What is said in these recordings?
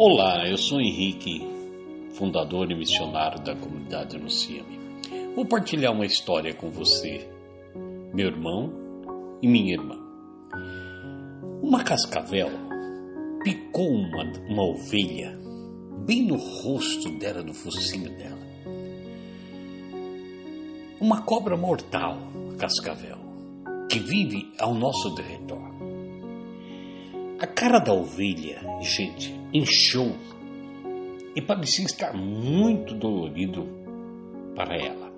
Olá, eu sou Henrique, fundador e missionário da comunidade Anuncia-me. Vou partilhar uma história com você, meu irmão e minha irmã. Uma cascavel picou uma, uma ovelha bem no rosto dela, no focinho dela. Uma cobra mortal, cascavel, que vive ao nosso derredor. A cara da ovelha, gente, inchou e parecia estar muito dolorido para ela.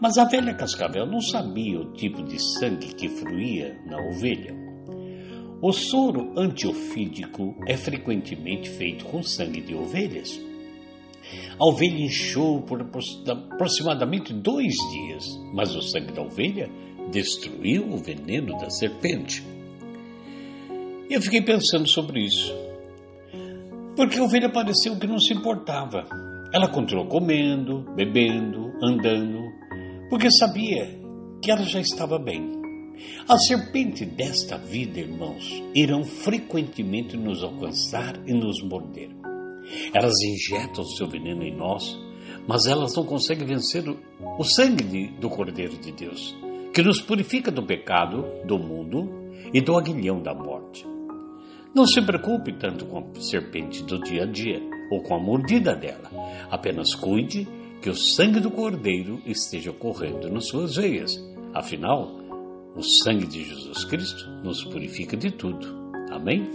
Mas a velha cascavel não sabia o tipo de sangue que fluía na ovelha. O soro antiofídico é frequentemente feito com sangue de ovelhas. A ovelha inchou por aproximadamente dois dias, mas o sangue da ovelha destruiu o veneno da serpente. Eu fiquei pensando sobre isso. Porque a ovelha pareceu que não se importava. Ela continuou comendo, bebendo, andando, porque sabia que ela já estava bem. As serpentes desta vida, irmãos, irão frequentemente nos alcançar e nos morder. Elas injetam seu veneno em nós, mas elas não conseguem vencer o sangue de, do Cordeiro de Deus, que nos purifica do pecado, do mundo e do aguilhão da morte. Não se preocupe tanto com a serpente do dia a dia ou com a mordida dela. Apenas cuide que o sangue do cordeiro esteja correndo nas suas veias. Afinal, o sangue de Jesus Cristo nos purifica de tudo. Amém?